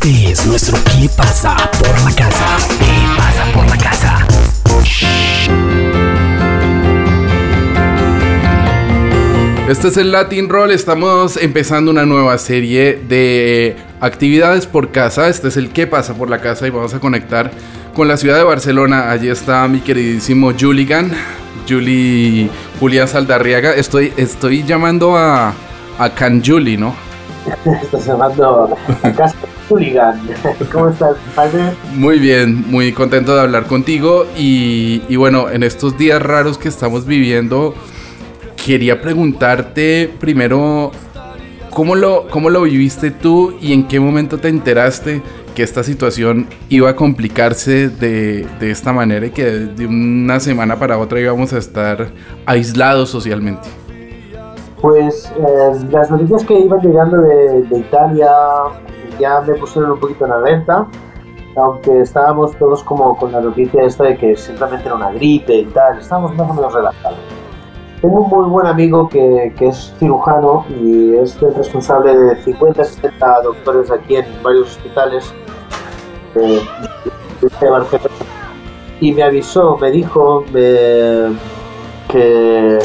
Este es nuestro ¿Qué pasa por la casa? ¿Qué pasa por la casa? Este es el Latin Roll, estamos empezando una nueva serie de actividades por casa. Este es el ¿Qué pasa por la casa? Y vamos a conectar con la ciudad de Barcelona. Allí está mi queridísimo Juligan, Juli Julián Saldarriaga. Estoy, estoy llamando a, a Can Juli, ¿no? Estás llamando a casa ¿Cómo estás, padre? Muy bien, muy contento de hablar contigo. Y, y bueno, en estos días raros que estamos viviendo, quería preguntarte primero. ¿Cómo lo, ¿Cómo lo viviste tú y en qué momento te enteraste que esta situación iba a complicarse de, de esta manera y que de una semana para otra íbamos a estar aislados socialmente? Pues eh, las noticias que iban llegando de, de Italia ya me pusieron un poquito en alerta, aunque estábamos todos como con la noticia esta de que simplemente era una gripe y tal, estábamos más o menos relajados. Tengo un muy buen amigo que, que es cirujano y es el responsable de 50 70 doctores aquí en varios hospitales de, de Barcelona. Y me avisó, me dijo me- que,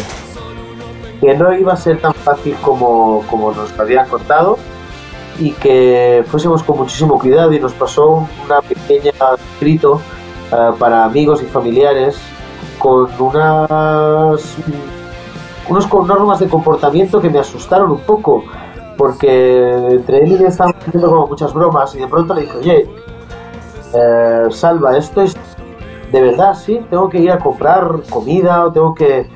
que no iba a ser tan fácil como, como nos habían contado y que fuésemos con muchísimo cuidado y nos pasó una pequeña escrito eh, para amigos y familiares con unas unos normas de comportamiento que me asustaron un poco porque entre él y yo estábamos haciendo como muchas bromas y de pronto le dije oye eh, Salva esto es de verdad sí tengo que ir a comprar comida o tengo que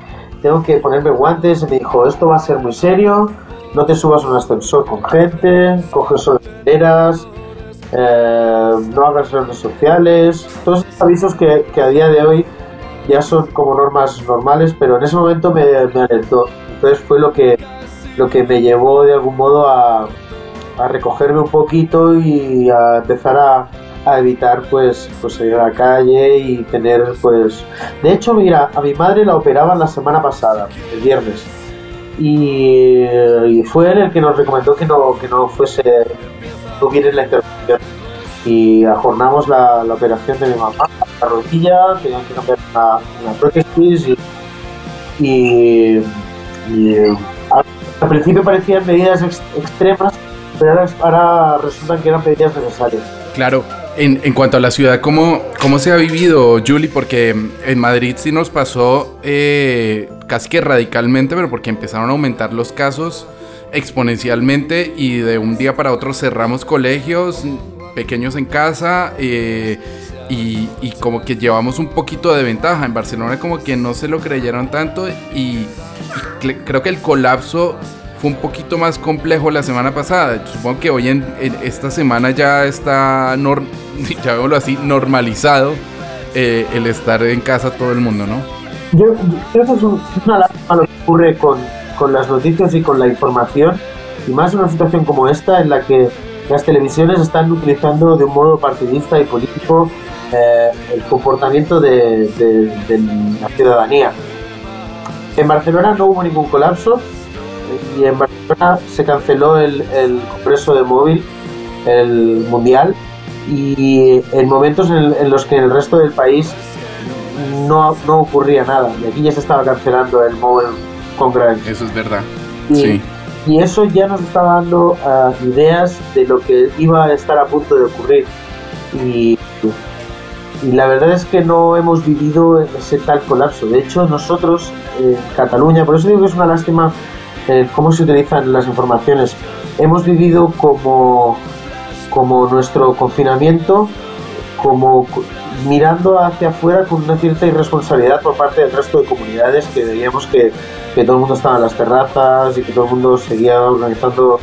tengo que ponerme guantes y me dijo esto va a ser muy serio no te subas a un ascensor con gente coge solo escaleras eh, no hagas redes sociales todos esos avisos que, que a día de hoy ya son como normas normales, pero en ese momento me, me alertó. Entonces fue lo que, lo que me llevó de algún modo a, a recogerme un poquito y a empezar a, a evitar pues, pues salir a la calle y tener pues... De hecho, mira, a mi madre la operaban la semana pasada, el viernes. Y, fue él el que nos recomendó que no, que no fuese, no la intervención y ajornamos la, operación de mi mamá, la rodilla, tenían que cambiar la, la prótesis y, y, al, principio parecían medidas ex- extremas, pero ahora, ahora resultan que eran medidas necesarias. Claro, en, en cuanto a la ciudad, ¿cómo, ¿cómo se ha vivido, Julie? Porque en Madrid sí nos pasó eh, casi que radicalmente, pero porque empezaron a aumentar los casos exponencialmente y de un día para otro cerramos colegios pequeños en casa eh, y, como que llevamos un poquito de ventaja. En Barcelona como que no se lo creyeron tanto y, y cre- creo que el colapso fue un poquito más complejo la semana pasada. Supongo que hoy en, esta semana ya está, llamémoslo así, normalizado eh, el estar en casa todo el mundo, ¿no? Yo, yo que es un- una lástima lo que ocurre con, con las noticias y con la información, y más en una situación como esta en la que las televisiones están utilizando de un modo partidista y político eh, el comportamiento de, de- de la ciudadanía. En Barcelona no hubo ningún colapso y en Barcelona se canceló el, el congreso de móvil, el mundial, y en momentos en, en los que en el resto del país no, no ocurría nada. Y aquí ya se estaba cancelando el Mobile Congress. Eso es verdad. Y, Sí. y eso ya nos estaba dando ah, ideas de lo que iba a estar a punto de ocurrir. Y, y la verdad es que no hemos vivido ese tal colapso. De hecho, nosotros en Cataluña, por eso digo que es una lástima eh, cómo se utilizan las informaciones, hemos vivido como, como nuestro confinamiento, como mirando hacia afuera con una cierta irresponsabilidad por parte del resto de comunidades que veíamos que, que todo el mundo estaba en las terrazas y que todo el mundo seguía organizando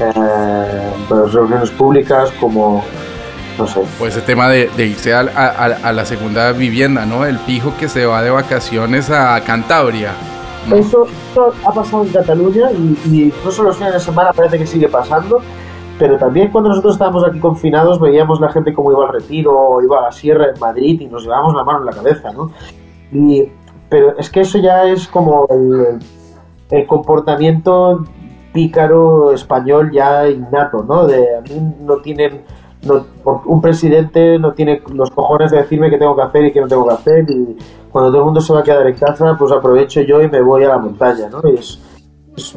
eh, pues, reuniones públicas como, no sé, Pues ese tema de, de irse al- a, a- a la segunda vivienda, ¿no? El pijo que se va de vacaciones a Cantabria. ¿no? Eso, eso ha pasado en Cataluña y, y incluso los fines de semana parece que sigue pasando, pero también cuando nosotros estábamos aquí confinados veíamos la gente como iba al retiro o iba a la sierra en Madrid y nos llevábamos la mano en la cabeza, ¿no? Y, pero es que eso ya es como el, el comportamiento pícaro español ya innato, ¿no? De a mí no tienen no, un presidente no tiene los cojones de decirme qué tengo que hacer y qué no tengo que hacer y cuando todo el mundo se va a quedar en casa, pues aprovecho yo y me voy a la montaña, ¿no? Y es, es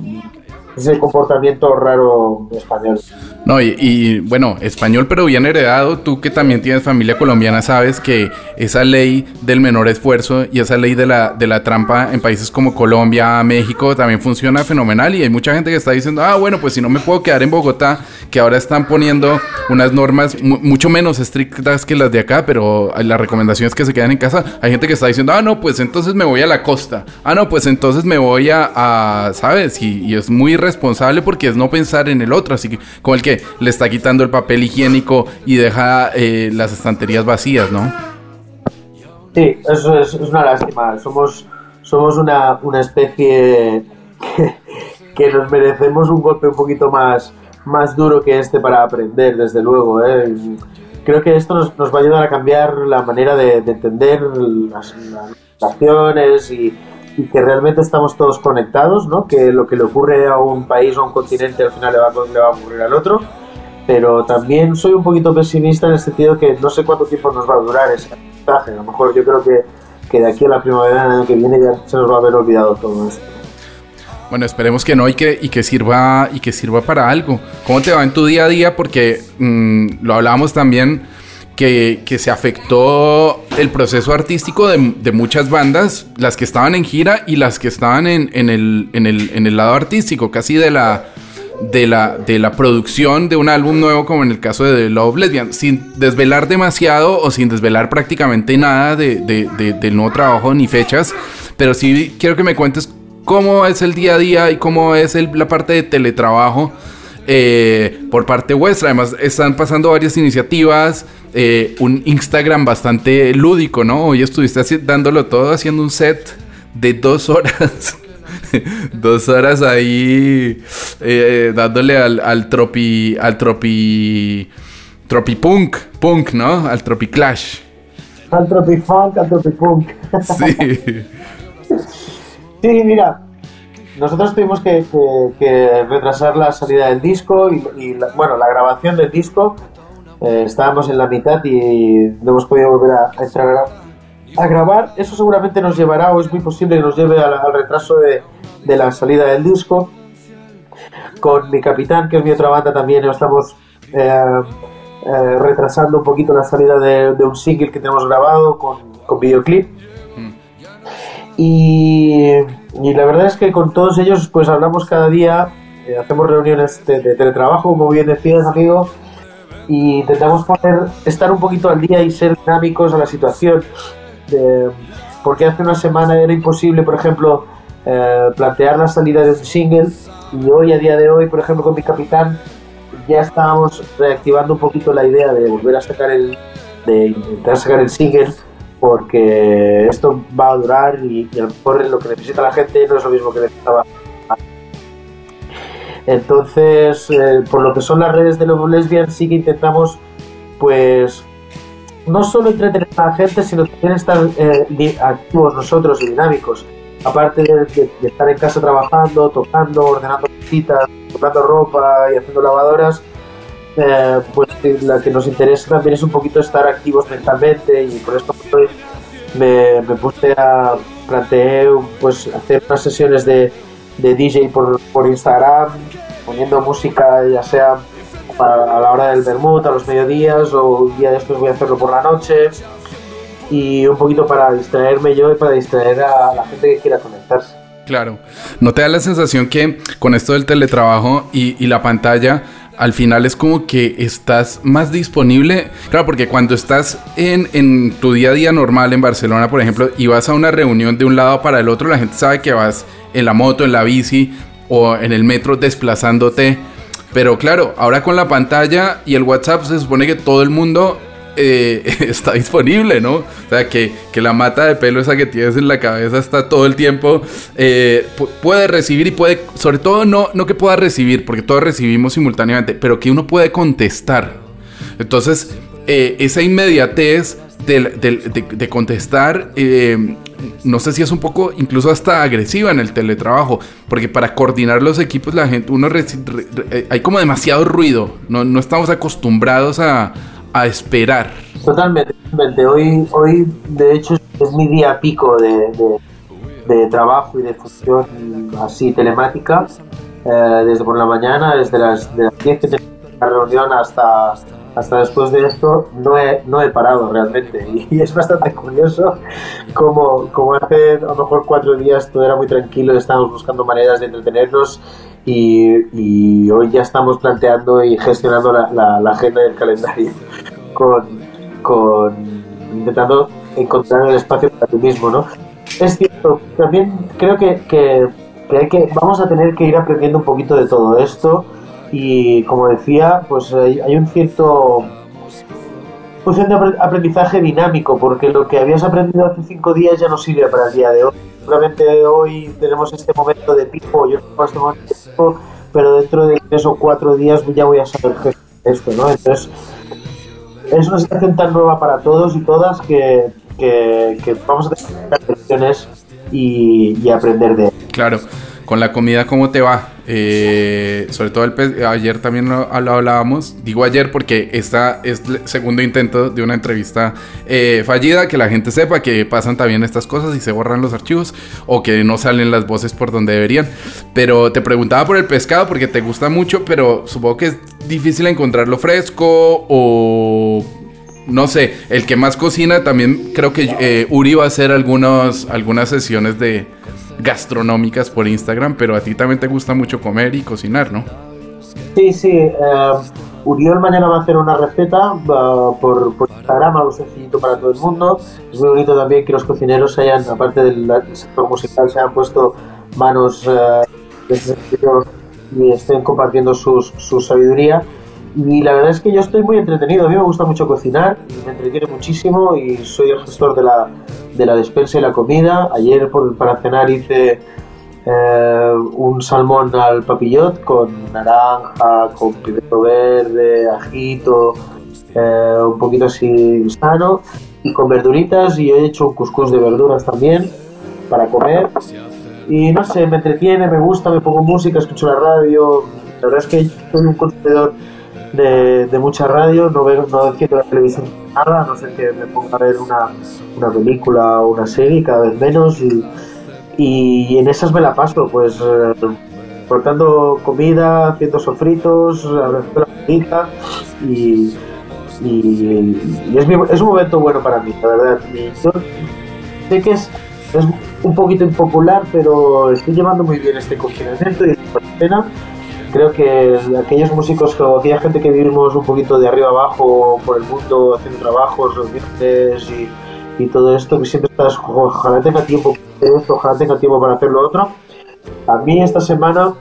ese comportamiento raro español. No, y, bueno, español pero bien heredado, tú que también tienes familia colombiana sabes que esa ley del menor esfuerzo y esa ley de la, de la trampa en países como Colombia, México, también funciona fenomenal. Y hay mucha gente que está diciendo, ah, bueno, pues si no me puedo quedar en Bogotá, que ahora están poniendo unas normas mucho menos estrictas que las de acá, pero la recomendación es que se queden en casa, hay gente que está diciendo, ah, no, pues entonces me voy a la costa, ah, no, pues entonces me voy a, ¿sabes? Y, y es muy responsable porque es no pensar en el otro, así que como el que le está quitando el papel higiénico y deja eh, las estanterías vacías, ¿no? Sí, eso es, una lástima. Somos, somos una, especie que, nos merecemos un golpe un poquito más, más duro que este para aprender, desde luego. ¿eh? Creo que esto nos, va a ayudar a cambiar la manera de, entender las, las y, y que realmente estamos todos conectados, ¿no? que lo que le ocurre a un país o a un continente al final le va, le va a ocurrir al otro, pero también soy un poquito pesimista en el sentido que no sé cuánto tiempo nos va a durar ese mensaje, a lo mejor yo creo que, que de aquí a la primavera del año que viene ya se nos va a haber olvidado todo esto. Bueno, esperemos que no y que, y que sirva y que sirva para algo. ¿Cómo te va en tu día a día? Porque mm, lo hablábamos también que, se afectó el proceso artístico de, muchas bandas, las que estaban en gira y las que estaban en, el, en, el, en el lado artístico, casi de la, de la, de la producción de un álbum nuevo, como en el caso de The Love Lesbian, sin desvelar demasiado o sin desvelar prácticamente nada de, del nuevo trabajo ni fechas, pero sí quiero que me cuentes cómo es el día a día y cómo es la parte de teletrabajo. Eh, por parte vuestra, además están pasando varias iniciativas, eh, un Instagram bastante lúdico, ¿no? Hoy estuviste dándolo todo haciendo un set de dos horas. dos horas ahí eh, dándole al, al tropi. al tropi. tropi punk, punk, ¿no? Al tropi clash. Al tropi funk, al tropi punk. sí. sí, mira. Nosotros tuvimos que, retrasar la salida del disco y, bueno, la grabación del disco eh, estábamos en la mitad y no hemos podido volver a, entrar a, grabar. Eso seguramente nos llevará, o es muy posible que nos lleve al, retraso de, la salida del disco. Con mi capitán, que es mi otra banda, también estamos eh, eh, retrasando un poquito la salida de, un single que tenemos grabado con, con videoclip. Y, y, la verdad es que con todos ellos pues hablamos cada día, hacemos reuniones de, de, teletrabajo, como bien decías amigo, y intentamos poner, estar un poquito al día y ser dinámicos a la situación. porque hace una semana era imposible, por ejemplo, eh, plantear la salida de un single y hoy, a día de hoy, por ejemplo, con mi capitán, ya estábamos reactivando un poquito la idea de volver a sacar el, de intentar sacar el single porque esto va a durar y, y a lo mejor lo que necesita la gente no es lo mismo que necesitaba entonces, eh, por lo que son las redes de Lobo Lesbian, sí que intentamos, pues, no solo entretener a la gente, sino también estar eh, activos nosotros y dinámicos. Aparte de, estar en casa trabajando, tocando, ordenando citas, tocando ropa y haciendo lavadoras, eh, pues la que nos interesa también es un poquito estar activos mentalmente y por esto me, me puse a plantear pues hacer unas sesiones de de DJ por, por Instagram, poniendo música ya sea a la hora del vermut, a los mediodías o un día de estos voy a hacerlo por la noche y un poquito para distraerme yo y para distraer a la gente que quiera conectarse. Claro, ¿no te da la sensación que con esto del teletrabajo y, y la pantalla al final es como que estás más disponible. Claro, porque cuando estás en, en, tu día a día normal en Barcelona, por ejemplo, y vas a una reunión de un lado para el otro, la gente sabe que vas en la moto, en la bici o en el metro desplazándote. Pero claro, ahora con la pantalla y el WhatsApp se supone que todo el mundo eh, está disponible, ¿no? O sea, que, la mata de pelo esa que tienes en la cabeza está todo el tiempo. Eh, puede recibir y puede, sobre todo no, no que pueda recibir, porque todos recibimos simultáneamente, pero que uno puede contestar. Entonces, eh, esa inmediatez de, de, contestar no sé si es un poco, incluso hasta agresiva en el teletrabajo, porque para coordinar los equipos la gente, uno hay como demasiado ruido, no, no estamos acostumbrados a, a esperar. Totalmente, totalmente. Hoy, hoy de hecho es mi día pico de, de, trabajo y de función así telemática, eh, desde por la mañana, desde las, de las 10 que tengo la reunión hasta hasta después de esto no he, no he parado realmente. Y, es bastante curioso como, como hace a lo mejor cuatro días todo era muy tranquilo, estábamos buscando maneras de entretenernos y, y hoy ya estamos planteando y gestionando la, la, agenda del calendario con, con, intentando encontrar el espacio para ti mismo, ¿no? Es cierto, también creo que, que, hay que vamos a tener que ir aprendiendo un poquito de todo esto y como decía, pues hay un cierto función de aprendizaje dinámico, porque lo que habías aprendido hace cinco días ya no sirve para el día de hoy. Seguramente hoy tenemos este momento de pico, yo no este momento de pico, pero dentro de tres o cuatro días ya voy a saber esto, ¿no? Entonces, es una situación tan nueva para todos y todas que, vamos a tener que lecciones y, y aprender de. Claro con la comida, ¿cómo te va? Eh, sobre todo el ayer también lo, hablábamos. Digo ayer porque esta es el segundo intento de una entrevista eh, fallida. Que la gente sepa que pasan también estas cosas y se borran los archivos o que no salen las voces por donde deberían. Pero te preguntaba por el pescado porque te gusta mucho, pero supongo que es difícil encontrarlo fresco o no sé, el que más cocina también creo que eh, Uri va a hacer algunos, algunas sesiones de gastronómicas por Instagram, pero a ti también te gusta mucho comer y cocinar, ¿no? Sí, sí. Eh, Uriol mañana va a hacer una receta por, Instagram, algo sencillito para todo el mundo. Es muy bonito también que los cocineros hayan, aparte del sector musical, se hayan puesto manos eh, de ese sentido y estén compartiendo sus, su sabiduría. Y la verdad es que yo estoy muy entretenido. A mí me gusta mucho cocinar, me entretiene muchísimo y soy el gestor de la, de la despensa y la comida. Ayer por, para cenar hice eh, un salmón al papillot con naranja, con pimiento verde, ajito, eh, un poquito así sano y con verduritas y he hecho un cuscús de verduras también para comer. Y no sé, me entretiene, me gusta, me pongo música, escucho la radio. La verdad es que soy un consumidor de, de mucha radio, no veo, no enciendo la televisión nada, no sé que me ponga a ver una, una película o una serie cada vez menos y, y en esas me la paso, pues eh, cortando comida, haciendo sofritos, abriendo la comida y, y, es, es, un momento bueno para mí, la verdad. yo sé que es, es un poquito impopular, pero estoy llevando muy bien este confinamiento y esta pena creo que aquellos músicos o aquella gente que vivimos un poquito de arriba abajo por el mundo haciendo trabajos, reuniones y, y todo esto, que siempre estás, ojalá tenga tiempo para esto, ojalá tenga tiempo para hacer lo otro. A mí esta semana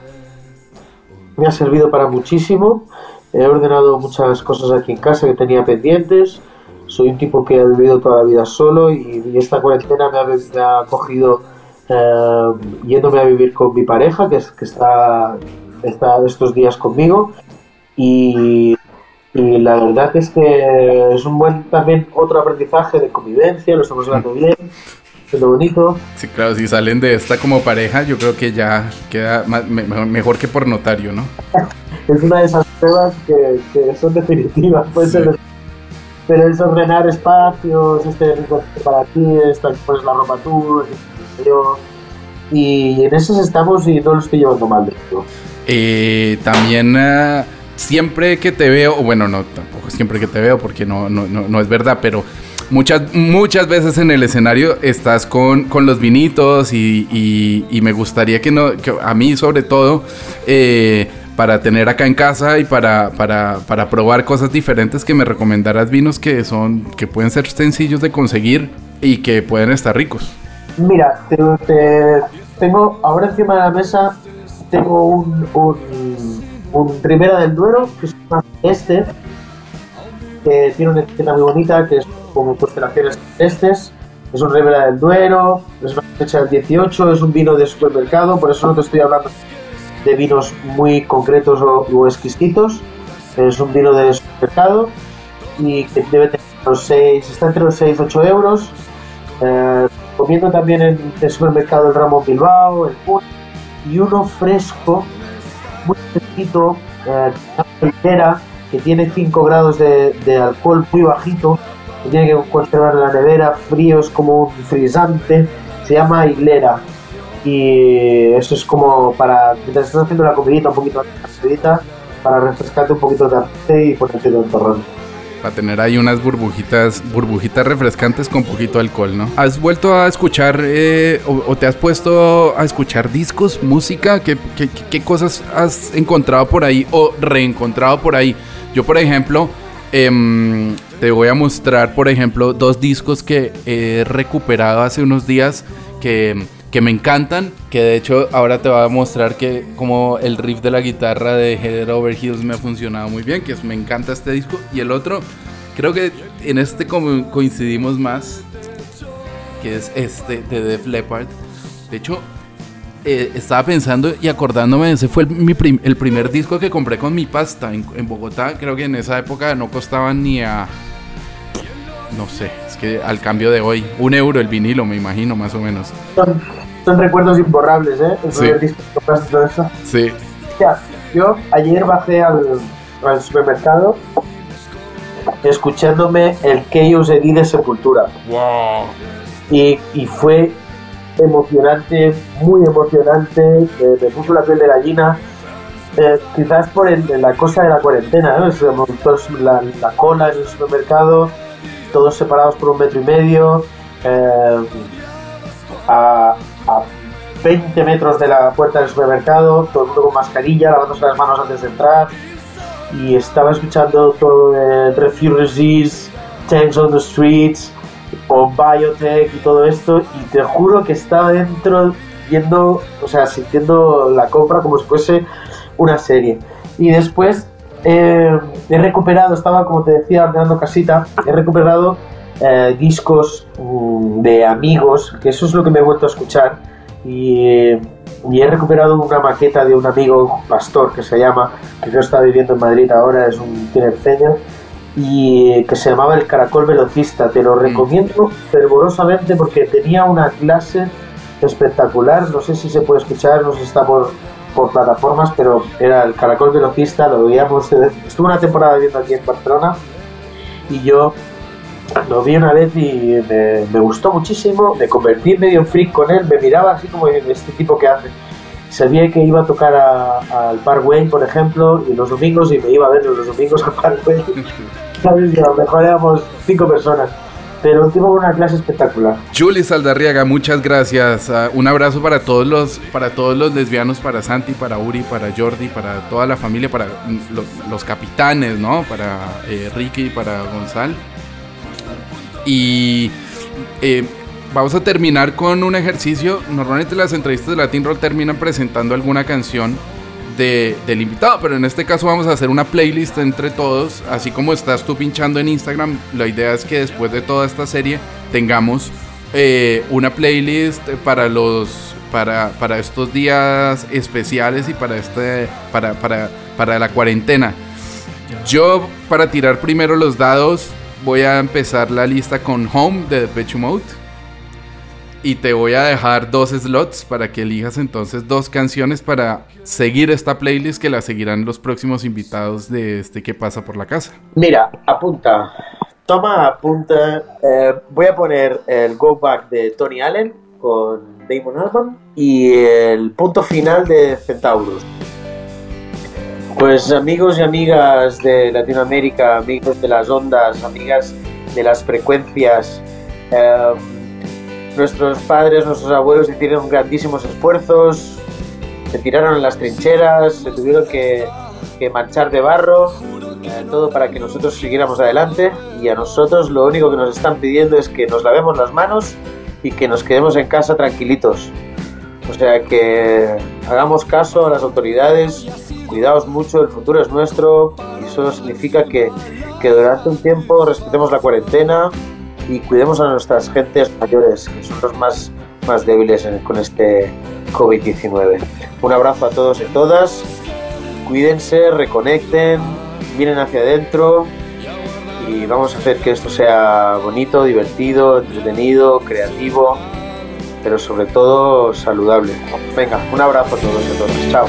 me ha servido para muchísimo. He ordenado muchas cosas aquí en casa que tenía pendientes. Soy un tipo que ha vivido toda la vida solo y, esta cuarentena me ha, me ha cogido eh, yéndome a vivir con mi pareja, que, que está está estos días conmigo y, y, la verdad es que es un buen también otro aprendizaje de convivencia, lo estamos hablando bien, es lo bonito. Sí, claro, si salen de esta como pareja, yo creo que ya queda mejor que por notario, ¿no? es una de esas pruebas que, que son definitivas, puede ser pero es ordenar espacios, este para ti, esta, pones la ropa tú, yo, y en eso estamos y no lo estoy llevando mal de todo. Eh, también eh, siempre que te veo, bueno, no, tampoco siempre que te veo porque no, no, no, es verdad, pero muchas, muchas veces en el escenario estás con, con los vinitos y, me gustaría que, no, a mí sobre todo, eh, para tener acá en casa y para, para, para, probar cosas diferentes, que me recomendaras vinos que, son, que pueden ser sencillos de conseguir y que pueden estar ricos. Mira, te, tengo ahora encima de la mesa tengo un, un, un Ribera del Duero, que es este, que tiene una etiqueta muy bonita, que es como constelaciones estes. Es un Ribera del Duero, es una fecha del 18, es un vino de supermercado, por eso no te estoy hablando de vinos muy concretos o, exquisitos. Es un vino de supermercado y que debe tener los 6, está entre los 6 y 8 euros. Eh, recomiendo también el, el supermercado El Ramón Bilbao, el Pun, y uno fresco, muy fresquito, eh, que tiene 5 grados de, de alcohol muy bajito, que tiene que conservar en la nevera, frío, es como un frisante, se llama Hilera. Y eso es como para, mientras estás haciendo la comidita un poquito más para refrescarte un poquito de arte y ponerte de torrón. Para tener ahí unas burbujitas, burbujitas refrescantes con poquito alcohol, ¿no? ¿Has vuelto a escuchar eh, o, te has puesto a escuchar discos, música? ¿Qué, qué, qué cosas has encontrado por ahí o reencontrado por ahí? Yo, por ejemplo, em, te voy a mostrar, por ejemplo, dos discos que he recuperado hace unos días que, que me encantan. Que de hecho ahora te voy a mostrar que como el riff de la guitarra de Heather Over me ha funcionado muy bien. Que es, me encanta este disco. Y el otro, creo que en este como coincidimos más. Que es este de Def Leppard. De hecho, eh, estaba pensando y acordándome, ese fue el, mi prim- el primer disco que compré con mi pasta en, en Bogotá. Creo que en esa época no costaban ni a. No sé, es que al cambio de hoy, un euro el vinilo, me imagino, más o menos. Son, recuerdos imborrables, ¿eh? El Sí. primer disco que todo eso. Sí. Ya, yo ayer bajé al, al supermercado escuchándome el Chaos Edit de Sepultura. Wow. Y, y fue emocionante, muy emocionante. eh, me puso la piel de gallina. eh, quizás por el- la cosa de la cuarentena, ¿no? Se montó la, la cola en el supermercado, todos separados por un metro y medio. eh, a, a 20 metros de la puerta del supermercado, todo el mundo con mascarilla, lavándose las manos antes de entrar. Y estaba escuchando todo de Refugees, Tanks on the Streets, o Biotech y todo esto. Y te juro que estaba dentro viendo, o sea, sintiendo la compra como si fuese una serie. Y después eh, he recuperado, estaba como te decía, ordenando casita, he recuperado eh, discos mm, de amigos, que eso es lo que me he vuelto a escuchar. Y, y he recuperado una maqueta de un amigo pastor que se llama, que no está viviendo en Madrid ahora, es un tinerfeño, y que se llamaba El Caracol Velocista. Te lo recomiendo fervorosamente porque tenía una clase espectacular. No sé si se puede escuchar, no sé si está por, por plataformas, pero era El Caracol Velocista, lo veíamos. eh, Estuve una temporada viendo aquí en Barcelona y yo lo vi una vez y me, me gustó muchísimo. Me convertí medio en freak con él, me miraba así como este tipo que hace. Sabía que iba a tocar al Parkway, por ejemplo, y los domingos, y me iba a ver los domingos al Parkway. ¿Sabes? A lo mejor éramos cinco personas. Pero tuvo una clase espectacular. Julie Saldarriaga, muchas gracias. Ah, un abrazo para todos los para todos los lesbianos, para Santi, para Uri, para Jordi, para toda la familia, para lo- los capitanes, ¿no? Para eh, Ricky, para Gonzalo. Y eh, vamos a terminar con un ejercicio. Normalmente las entrevistas de Latin Roll terminan presentando alguna canción de- del invitado, pero en este caso vamos a hacer una playlist entre todos, así como estás tú pinchando en Instagram. La idea es que después de toda esta serie tengamos eh, una playlist para los para, para estos días especiales y para este para, para, para la cuarentena. Yo para tirar primero los dados voy a empezar la lista con Home de Depeche Mode. Y te voy a dejar dos slots para que elijas entonces dos canciones para seguir esta playlist que la seguirán los próximos invitados de este que pasa por la casa. Mira, apunta. Toma, apunta. Eh, voy a poner el Go Back de Tony Allen con Damon Albarn y el punto final de Centaurus. Pues amigos y amigas de Latinoamérica, amigos de las ondas, amigas de las frecuencias, eh, nuestros padres, nuestros abuelos hicieron grandísimos esfuerzos, se tiraron en las trincheras, se tuvieron que, que marchar de barro, eh, todo para que nosotros siguiéramos adelante y a nosotros lo único que nos están pidiendo es que nos lavemos las manos y que nos quedemos en casa tranquilitos. O sea que hagamos caso a las autoridades, cuidaos mucho, el futuro es nuestro y eso significa que, que durante un tiempo respetemos la cuarentena y cuidemos a nuestras gentes mayores, que son los más, más débiles con este COVID-19. Un abrazo a todos y todas, cuídense, reconecten, miren hacia adentro y vamos a hacer que esto sea bonito, divertido, entretenido, creativo pero sobre todo saludable. Venga, un abrazo a todos y a todas. Chao.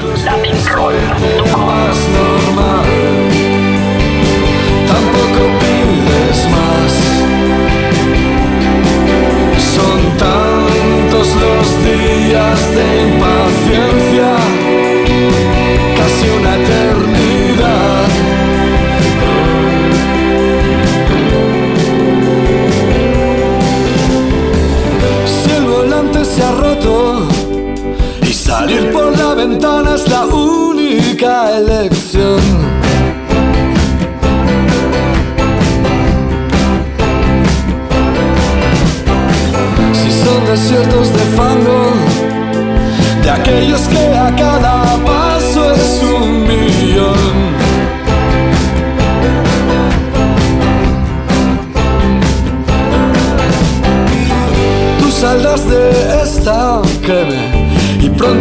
más. Son tantos los días de impaciencia, casi una eternidad. es la única elección. Si son desiertos de fango, de aquellos que a cada paso es un millón. Tú saldrás de esta, créeme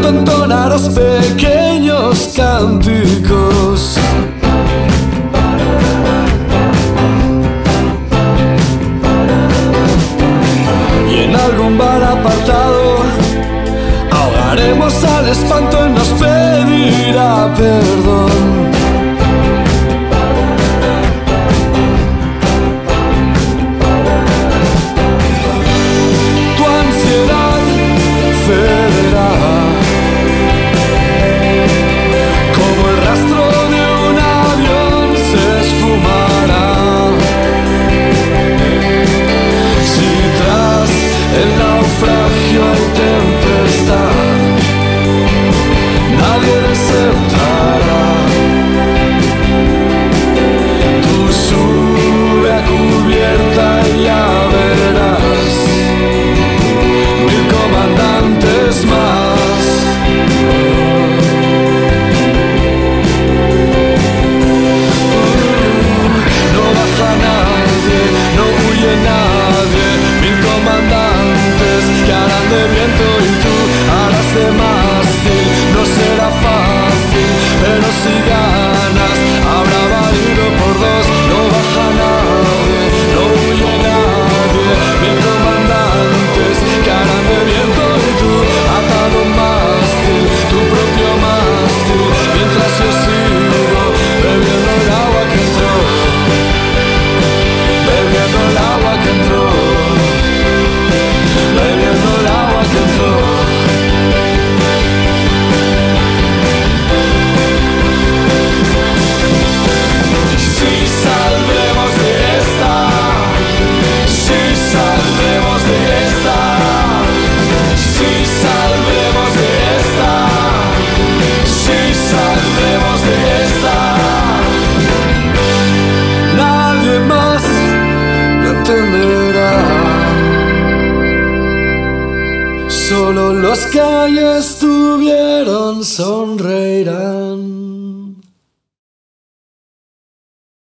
con tonaros pequeños cánticos. Y en algún bar apartado ahogaremos al espanto y nos pedirá perdón.